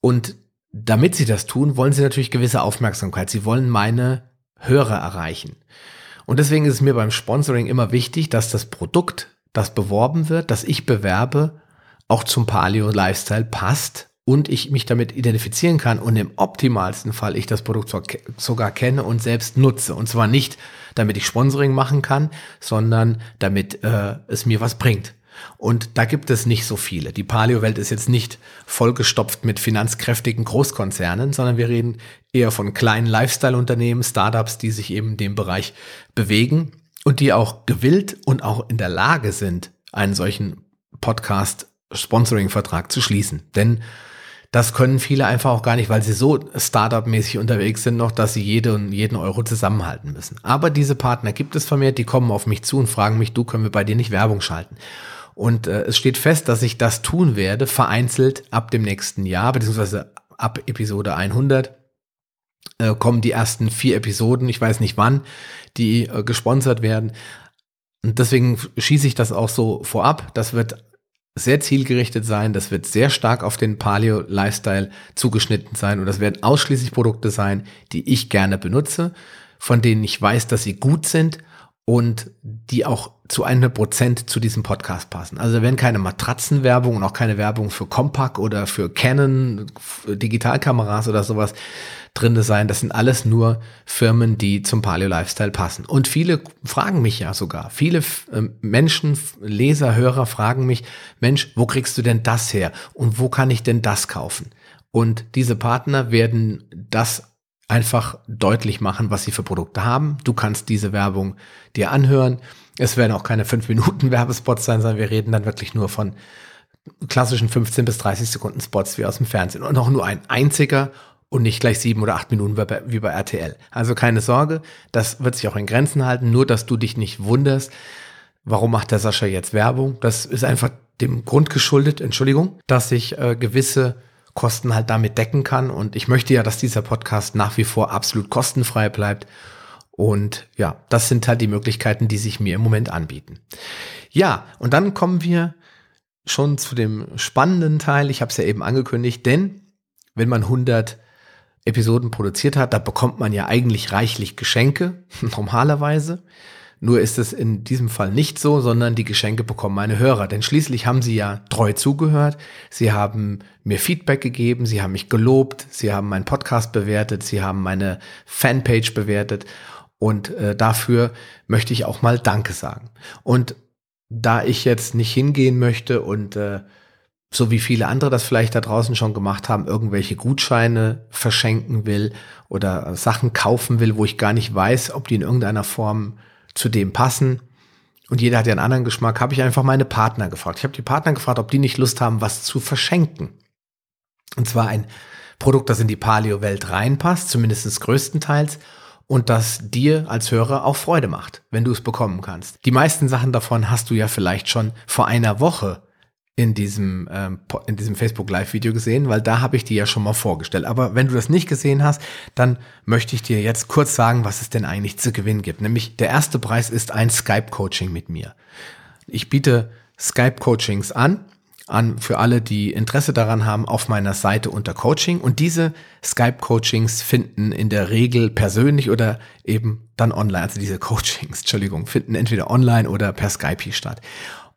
Und damit sie das tun, wollen sie natürlich gewisse Aufmerksamkeit. Sie wollen meine Hörer erreichen. Und deswegen ist es mir beim Sponsoring immer wichtig, dass das Produkt, das beworben wird, das ich bewerbe, auch zum Paleo Lifestyle passt und ich mich damit identifizieren kann und im optimalsten Fall ich das Produkt sogar kenne und selbst nutze. Und zwar nicht, damit ich Sponsoring machen kann, sondern damit äh, es mir was bringt. Und da gibt es nicht so viele. Die Paleo-Welt ist jetzt nicht vollgestopft mit finanzkräftigen Großkonzernen, sondern wir reden eher von kleinen Lifestyle-Unternehmen, Startups, die sich eben in dem Bereich bewegen und die auch gewillt und auch in der Lage sind, einen solchen Podcast-Sponsoring-Vertrag zu schließen. Denn das können viele einfach auch gar nicht, weil sie so Startup-mäßig unterwegs sind noch, dass sie jeden, jeden Euro zusammenhalten müssen. Aber diese Partner gibt es vermehrt, die kommen auf mich zu und fragen mich, du können wir bei dir nicht Werbung schalten. Und äh, es steht fest, dass ich das tun werde, vereinzelt ab dem nächsten Jahr, beziehungsweise ab Episode 100 äh, kommen die ersten vier Episoden, ich weiß nicht wann, die äh, gesponsert werden. Und deswegen schieße ich das auch so vorab. Das wird sehr zielgerichtet sein. Das wird sehr stark auf den Paleo-Lifestyle zugeschnitten sein. Und das werden ausschließlich Produkte sein, die ich gerne benutze, von denen ich weiß, dass sie gut sind und die auch zu 100 Prozent zu diesem Podcast passen. Also da werden keine Matratzenwerbung und auch keine Werbung für Compaq oder für Canon Digitalkameras oder sowas drin sein. Das sind alles nur Firmen, die zum Paleo Lifestyle passen. Und viele fragen mich ja sogar. Viele ähm, Menschen, Leser, Hörer fragen mich, Mensch, wo kriegst du denn das her? Und wo kann ich denn das kaufen? Und diese Partner werden das einfach deutlich machen, was sie für Produkte haben. Du kannst diese Werbung dir anhören. Es werden auch keine 5 Minuten Werbespots sein, sondern wir reden dann wirklich nur von klassischen 15 bis 30 Sekunden Spots wie aus dem Fernsehen und auch nur ein einziger und nicht gleich sieben oder acht Minuten wie bei RTL. Also keine Sorge, das wird sich auch in Grenzen halten, nur dass du dich nicht wunderst, warum macht der Sascha jetzt Werbung? Das ist einfach dem Grund geschuldet, Entschuldigung, dass ich äh, gewisse Kosten halt damit decken kann. Und ich möchte ja, dass dieser Podcast nach wie vor absolut kostenfrei bleibt. Und ja, das sind halt die Möglichkeiten, die sich mir im Moment anbieten. Ja, und dann kommen wir schon zu dem spannenden Teil. Ich habe es ja eben angekündigt, denn wenn man 100 Episoden produziert hat, da bekommt man ja eigentlich reichlich Geschenke, normalerweise. Nur ist es in diesem Fall nicht so, sondern die Geschenke bekommen meine Hörer. Denn schließlich haben sie ja treu zugehört. Sie haben mir Feedback gegeben. Sie haben mich gelobt. Sie haben meinen Podcast bewertet. Sie haben meine Fanpage bewertet. Und äh, dafür möchte ich auch mal Danke sagen. Und da ich jetzt nicht hingehen möchte und äh, so wie viele andere das vielleicht da draußen schon gemacht haben, irgendwelche Gutscheine verschenken will oder Sachen kaufen will, wo ich gar nicht weiß, ob die in irgendeiner Form zu dem passen. Und jeder hat ja einen anderen Geschmack, habe ich einfach meine Partner gefragt. Ich habe die Partner gefragt, ob die nicht Lust haben, was zu verschenken. Und zwar ein Produkt, das in die Paleo-Welt reinpasst, zumindest größtenteils, und das dir als Hörer auch Freude macht, wenn du es bekommen kannst. Die meisten Sachen davon hast du ja vielleicht schon vor einer Woche in diesem, ähm, in diesem Facebook Live-Video gesehen, weil da habe ich die ja schon mal vorgestellt. Aber wenn du das nicht gesehen hast, dann möchte ich dir jetzt kurz sagen, was es denn eigentlich zu gewinnen gibt. Nämlich der erste Preis ist ein Skype-Coaching mit mir. Ich biete Skype-Coachings an, an für alle, die Interesse daran haben, auf meiner Seite unter Coaching. Und diese Skype-Coachings finden in der Regel persönlich oder eben dann online. Also diese Coachings, Entschuldigung, finden entweder online oder per Skype statt.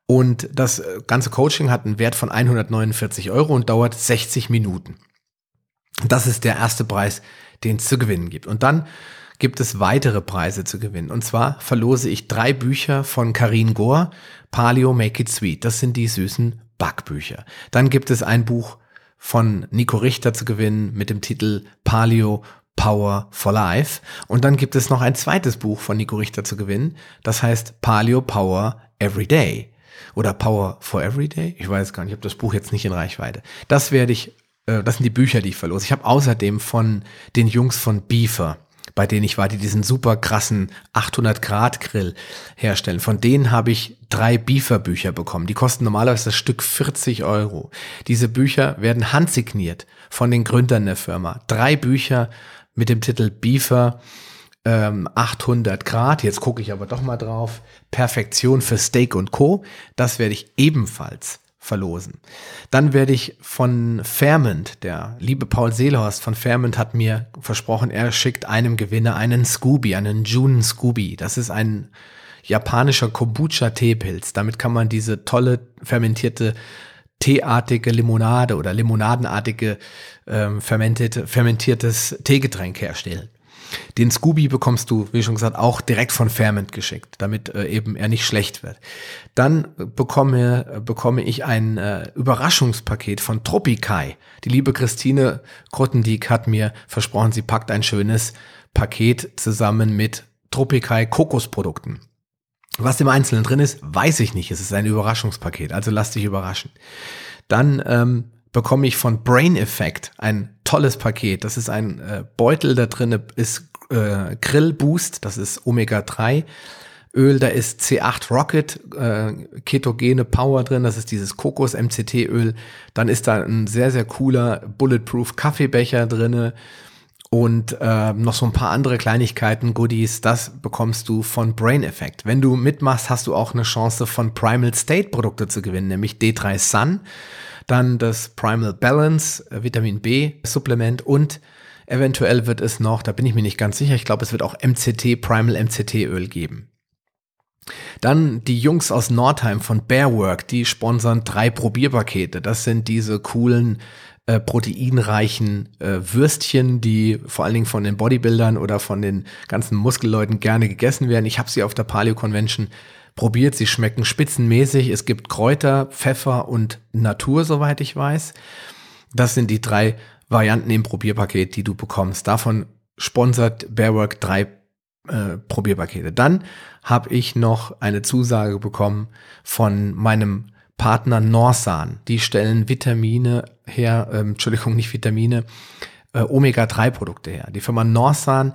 Und das äh, ganze Coaching hat einen Wert von 149 Euro und dauert 60 Minuten. Das ist der erste Preis, den es zu gewinnen gibt. Und dann gibt es weitere Preise zu gewinnen. Und zwar verlose ich drei Bücher von Karin Gore, Paleo Make It Sweet. Das sind die süßen Backbücher. Dann gibt es ein Buch von Nico Richter zu gewinnen mit dem Titel Paleo Power for Life. Und dann gibt es noch ein zweites Buch von Nico Richter zu gewinnen. Das heißt Paleo Power Every Day oder Power for Everyday. Ich weiß gar nicht, ich habe das Buch jetzt nicht in Reichweite. Das werde ich, äh, das sind die Bücher, die ich verlose. Ich habe außerdem von den Jungs von Beaver, bei denen ich war, die diesen super krassen 800 Grad Grill herstellen. Von denen habe ich drei Beaver Bücher bekommen. Die kosten normalerweise das Stück 40 Euro. Diese Bücher werden handsigniert von den Gründern der Firma. Drei Bücher mit dem Titel Beaver ähm, 800 Grad. Jetzt gucke ich aber doch mal drauf. Perfektion für Steak und Co. Das werde ich ebenfalls verlosen. Dann werde ich von Fairmont, der liebe Paul Seelhorst von Fairmont hat mir versprochen, er schickt einem Gewinner einen Scooby, einen June Scooby. Das ist ein japanischer Kombucha-Teepilz. Damit kann man diese tolle fermentierte teeartige Limonade oder limonadenartige ähm, fermentierte, fermentiertes Teegetränk herstellen. Den Scooby bekommst du, wie schon gesagt, auch direkt von Fairmont geschickt, damit äh, eben er nicht schlecht wird. Dann bekomme, bekomme ich ein äh, Überraschungspaket von Tropikai. Die liebe Christine Grottendiek hat mir versprochen, sie packt ein schönes Paket zusammen mit Tropikai Kokosprodukten. Was im Einzelnen drin ist, weiß ich nicht. Es ist ein Überraschungspaket, also lass dich überraschen. Dann ähm, bekomme ich von Brain Effect ein tolles Paket. Das ist ein äh, Beutel, da drin ist äh, Grill Boost, das ist Omega-3. Öl, da ist C8 Rocket, äh, ketogene Power drin, das ist dieses Kokos MCT Öl. Dann ist da ein sehr, sehr cooler Bulletproof Kaffeebecher drinne und äh, noch so ein paar andere Kleinigkeiten, Goodies, das bekommst du von Brain Effect. Wenn du mitmachst, hast du auch eine Chance von Primal State Produkte zu gewinnen, nämlich D3 Sun, dann das Primal Balance, äh, Vitamin B Supplement und eventuell wird es noch, da bin ich mir nicht ganz sicher, ich glaube, es wird auch MCT, Primal MCT Öl geben. Dann die Jungs aus Nordheim von Bearwork, die sponsern drei Probierpakete. Das sind diese coolen äh, proteinreichen äh, Würstchen, die vor allen Dingen von den Bodybuildern oder von den ganzen Muskelleuten gerne gegessen werden. Ich habe sie auf der Paleo Convention probiert. Sie schmecken spitzenmäßig. Es gibt Kräuter, Pfeffer und Natur, soweit ich weiß. Das sind die drei Varianten im Probierpaket, die du bekommst. Davon sponsert Bearwork drei äh, Probierpakete. Dann habe ich noch eine Zusage bekommen von meinem Partner Norsan. Die stellen Vitamine her, ähm, Entschuldigung, nicht Vitamine, äh, Omega-3-Produkte her. Die Firma Norsan,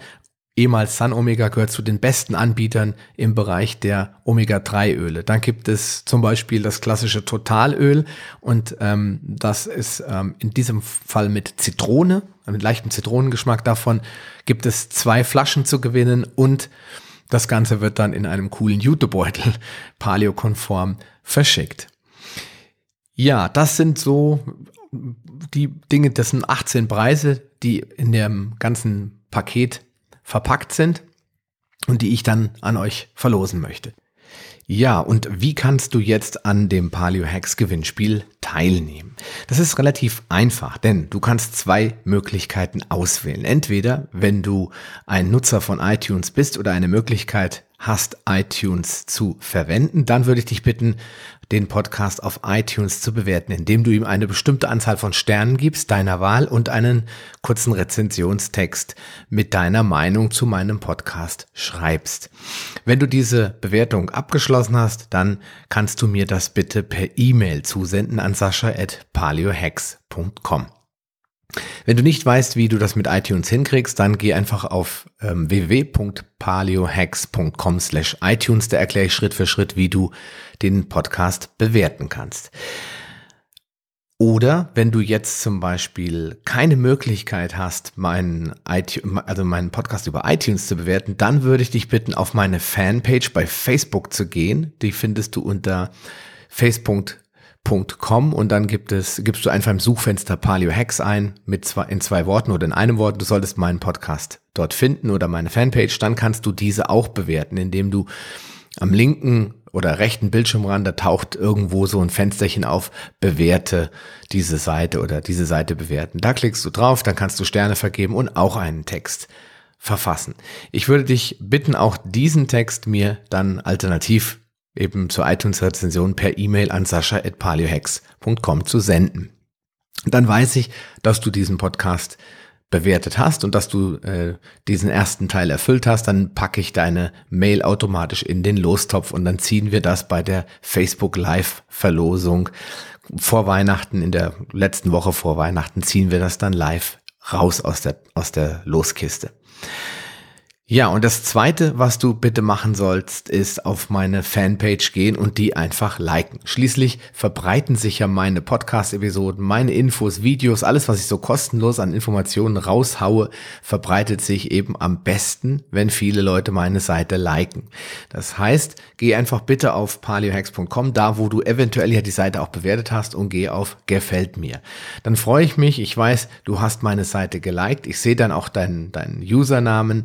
ehemals Sun Omega, gehört zu den besten Anbietern im Bereich der Omega-3-Öle. Dann gibt es zum Beispiel das klassische Totalöl und ähm, das ist ähm, in diesem Fall mit Zitrone, mit leichtem Zitronengeschmack. Davon gibt es zwei Flaschen zu gewinnen und das Ganze wird dann in einem coolen Jutebeutel paleokonform verschickt. Ja, das sind so die Dinge, das sind 18 Preise, die in dem ganzen Paket verpackt sind und die ich dann an euch verlosen möchte. Ja, und wie kannst du jetzt an dem Paleo Hacks Gewinnspiel teilnehmen? Das ist relativ einfach, denn du kannst zwei Möglichkeiten auswählen. Entweder, wenn du ein Nutzer von iTunes bist oder eine Möglichkeit hast, iTunes zu verwenden, dann würde ich dich bitten, den Podcast auf iTunes zu bewerten, indem du ihm eine bestimmte Anzahl von Sternen gibst, deiner Wahl und einen kurzen Rezensionstext mit deiner Meinung zu meinem Podcast schreibst. Wenn du diese Bewertung abgeschlossen hast, dann kannst du mir das bitte per E-Mail zusenden an sascha.paleohex.com. Wenn du nicht weißt, wie du das mit iTunes hinkriegst, dann geh einfach auf ähm, www.paleohacks.com slash iTunes. Da erkläre ich Schritt für Schritt, wie du den Podcast bewerten kannst. Oder wenn du jetzt zum Beispiel keine Möglichkeit hast, meinen, iTunes, also meinen Podcast über iTunes zu bewerten, dann würde ich dich bitten, auf meine Fanpage bei Facebook zu gehen. Die findest du unter facebook.com paleo.com und dann gibt es, gibst du einfach im Suchfenster Paleo Hacks ein mit zwei, in zwei Worten oder in einem Wort. Du solltest meinen Podcast dort finden oder meine Fanpage. Dann kannst du diese auch bewerten, indem du am linken oder rechten Bildschirmrand, da taucht irgendwo so ein Fensterchen auf, bewerte diese Seite oder diese Seite bewerten. Da klickst du drauf, dann kannst du Sterne vergeben und auch einen Text verfassen. Ich würde dich bitten, auch diesen Text mir dann alternativ eben zur iTunes-Rezension per E-Mail an sascha.paliohex.com zu senden. Dann weiß ich, dass du diesen Podcast bewertet hast und dass du äh, diesen ersten Teil erfüllt hast, dann packe ich deine Mail automatisch in den Lostopf und dann ziehen wir das bei der Facebook Live Verlosung vor Weihnachten, in der letzten Woche vor Weihnachten ziehen wir das dann live raus aus der, aus der Loskiste. Ja, und das zweite, was du bitte machen sollst, ist auf meine Fanpage gehen und die einfach liken. Schließlich verbreiten sich ja meine Podcast-Episoden, meine Infos, Videos, alles, was ich so kostenlos an Informationen raushaue, verbreitet sich eben am besten, wenn viele Leute meine Seite liken. Das heißt, geh einfach bitte auf paleohacks.com, da wo du eventuell ja die Seite auch bewertet hast und geh auf gefällt mir. Dann freue ich mich, ich weiß, du hast meine Seite geliked, ich sehe dann auch deinen, deinen Usernamen.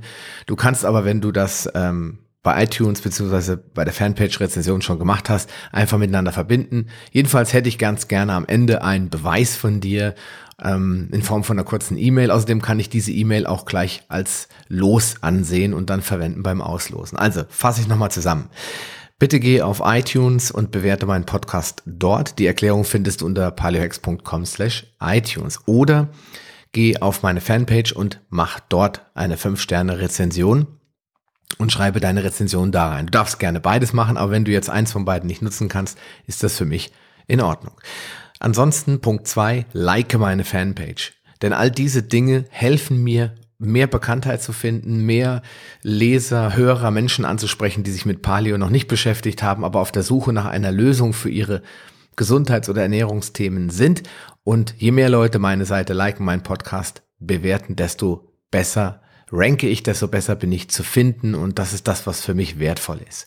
Du kannst aber, wenn du das ähm, bei iTunes beziehungsweise bei der Fanpage-Rezension schon gemacht hast, einfach miteinander verbinden. Jedenfalls hätte ich ganz gerne am Ende einen Beweis von dir ähm, in Form von einer kurzen E-Mail. Außerdem kann ich diese E-Mail auch gleich als Los ansehen und dann verwenden beim Auslosen. Also fasse ich nochmal zusammen. Bitte geh auf iTunes und bewerte meinen Podcast dort. Die Erklärung findest du unter paleohex.com slash iTunes. Oder geh auf meine Fanpage und mach dort eine 5-Sterne-Rezension und schreibe deine Rezension da rein. Du darfst gerne beides machen, aber wenn du jetzt eins von beiden nicht nutzen kannst, ist das für mich in Ordnung. Ansonsten Punkt 2, like meine Fanpage. Denn all diese Dinge helfen mir, mehr Bekanntheit zu finden, mehr Leser, Hörer, Menschen anzusprechen, die sich mit Paleo noch nicht beschäftigt haben, aber auf der Suche nach einer Lösung für ihre Gesundheits- oder Ernährungsthemen sind. Und je mehr Leute meine Seite liken, meinen Podcast bewerten, desto besser ranke ich, desto besser bin ich zu finden und das ist das, was für mich wertvoll ist.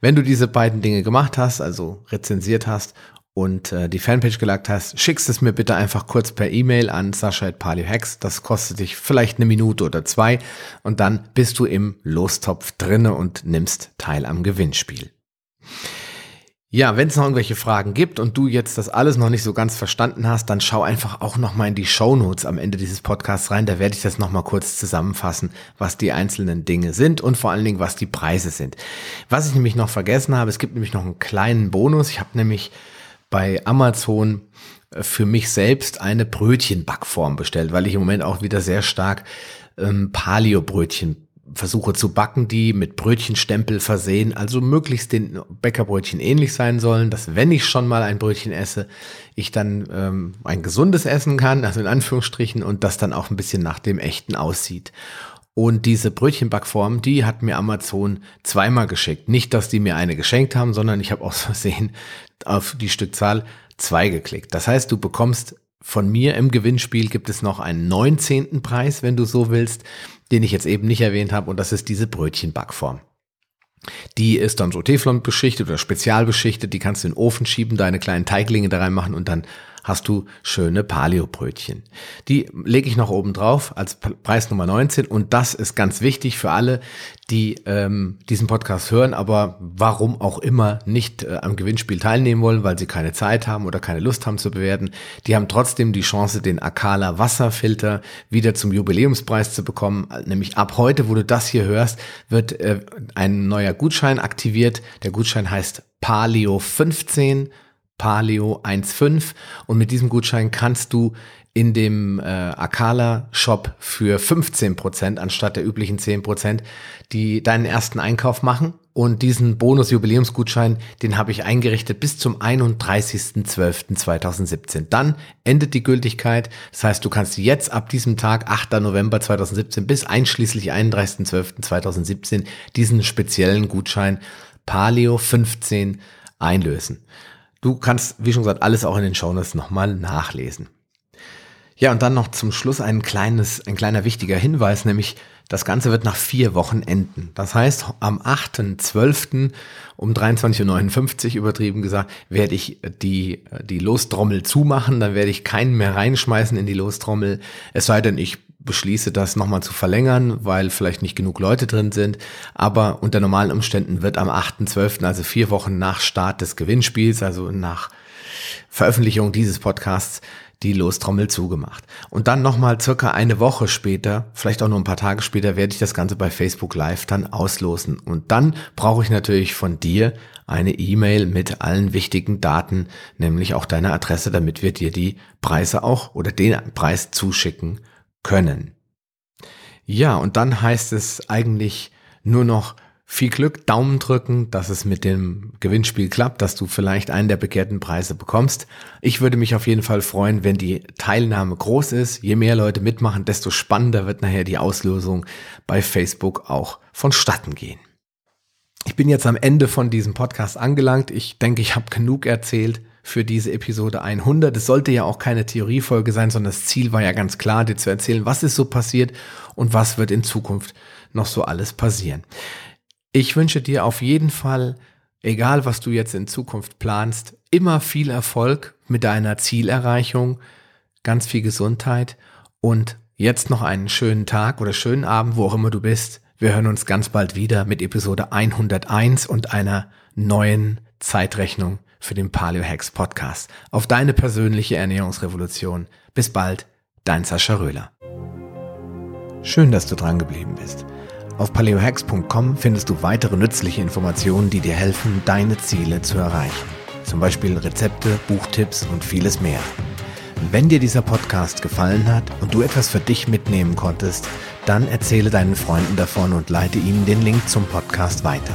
Wenn du diese beiden Dinge gemacht hast, also rezensiert hast und äh, die Fanpage gelagt hast, schickst es mir bitte einfach kurz per E-Mail an sascha.paliohex. Das kostet dich vielleicht eine Minute oder zwei und dann bist du im Lostopf drinne und nimmst teil am Gewinnspiel. Ja, wenn es noch irgendwelche Fragen gibt und du jetzt das alles noch nicht so ganz verstanden hast, dann schau einfach auch noch mal in die Show Notes am Ende dieses Podcasts rein. Da werde ich das noch mal kurz zusammenfassen, was die einzelnen Dinge sind und vor allen Dingen, was die Preise sind. Was ich nämlich noch vergessen habe, es gibt nämlich noch einen kleinen Bonus. Ich habe nämlich bei Amazon äh, für mich selbst eine Brötchenbackform bestellt, weil ich im Moment auch wieder sehr stark ähm, Paleo-Brötchen versuche zu backen, die mit Brötchenstempel versehen, also möglichst den Bäckerbrötchen ähnlich sein sollen, dass wenn ich schon mal ein Brötchen esse, ich dann ähm, ein gesundes essen kann, also in Anführungsstrichen, und das dann auch ein bisschen nach dem echten aussieht. Und diese Brötchenbackform, die hat mir Amazon zweimal geschickt. Nicht, dass die mir eine geschenkt haben, sondern ich habe aus Versehen auf die Stückzahl zwei geklickt. Das heißt, du bekommst von mir im Gewinnspiel gibt es noch einen 19. Preis, wenn du so willst den ich jetzt eben nicht erwähnt habe, und das ist diese Brötchenbackform. Die ist dann so Teflon beschichtet oder spezial beschichtet, die kannst du in den Ofen schieben, deine kleinen Teiglinge da reinmachen und dann hast du schöne Paleo-Brötchen. Die lege ich noch oben drauf als Preis Nummer 19 und das ist ganz wichtig für alle, die ähm, diesen Podcast hören, aber warum auch immer nicht äh, am Gewinnspiel teilnehmen wollen, weil sie keine Zeit haben oder keine Lust haben zu bewerten. Die haben trotzdem die Chance, den Akala Wasserfilter wieder zum Jubiläumspreis zu bekommen. Nämlich ab heute, wo du das hier hörst, wird äh, ein neuer Gutschein aktiviert. Der Gutschein heißt Paleo 15 Paleo 1.5 und mit diesem Gutschein kannst du in dem äh, Akala Shop für 15% anstatt der üblichen 10% die deinen ersten Einkauf machen und diesen Bonus Jubiläumsgutschein, den habe ich eingerichtet bis zum 31.12.2017. Dann endet die Gültigkeit. Das heißt, du kannst jetzt ab diesem Tag, 8. November 2017 bis einschließlich 31.12.2017 diesen speziellen Gutschein Paleo 15 einlösen. Du kannst, wie schon gesagt, alles auch in den Shownotes nochmal nachlesen. Ja, und dann noch zum Schluss ein kleines, ein kleiner wichtiger Hinweis, nämlich das Ganze wird nach vier Wochen enden. Das heißt, am 8.12. um 23.59 Uhr übertrieben gesagt, werde ich die, die Lostrommel zumachen, dann werde ich keinen mehr reinschmeißen in die Lostrommel, es sei denn, ich beschließe, das nochmal zu verlängern, weil vielleicht nicht genug Leute drin sind. Aber unter normalen Umständen wird am 8.12., also vier Wochen nach Start des Gewinnspiels, also nach Veröffentlichung dieses Podcasts, die Lostrommel zugemacht. Und dann nochmal circa eine Woche später, vielleicht auch nur ein paar Tage später, werde ich das Ganze bei Facebook Live dann auslosen. Und dann brauche ich natürlich von dir eine E-Mail mit allen wichtigen Daten, nämlich auch deine Adresse, damit wir dir die Preise auch oder den Preis zuschicken können. Ja, und dann heißt es eigentlich nur noch viel Glück, Daumen drücken, dass es mit dem Gewinnspiel klappt, dass du vielleicht einen der begehrten Preise bekommst. Ich würde mich auf jeden Fall freuen, wenn die Teilnahme groß ist. Je mehr Leute mitmachen, desto spannender wird nachher die Auslösung bei Facebook auch vonstatten gehen. Ich bin jetzt am Ende von diesem Podcast angelangt. Ich denke, ich habe genug erzählt für diese Episode 100. Es sollte ja auch keine Theoriefolge sein, sondern das Ziel war ja ganz klar, dir zu erzählen, was ist so passiert und was wird in Zukunft noch so alles passieren. Ich wünsche dir auf jeden Fall, egal was du jetzt in Zukunft planst, immer viel Erfolg mit deiner Zielerreichung, ganz viel Gesundheit und jetzt noch einen schönen Tag oder schönen Abend, wo auch immer du bist. Wir hören uns ganz bald wieder mit Episode 101 und einer neuen Zeitrechnung für den Paleo Hacks Podcast. Auf deine persönliche Ernährungsrevolution. Bis bald, dein Sascha Röhler. Schön, dass du dran geblieben bist. Auf paleohacks.com findest du weitere nützliche Informationen, die dir helfen, deine Ziele zu erreichen. Zum Beispiel Rezepte, Buchtipps und vieles mehr. Wenn dir dieser Podcast gefallen hat und du etwas für dich mitnehmen konntest, dann erzähle deinen Freunden davon und leite ihnen den Link zum Podcast weiter.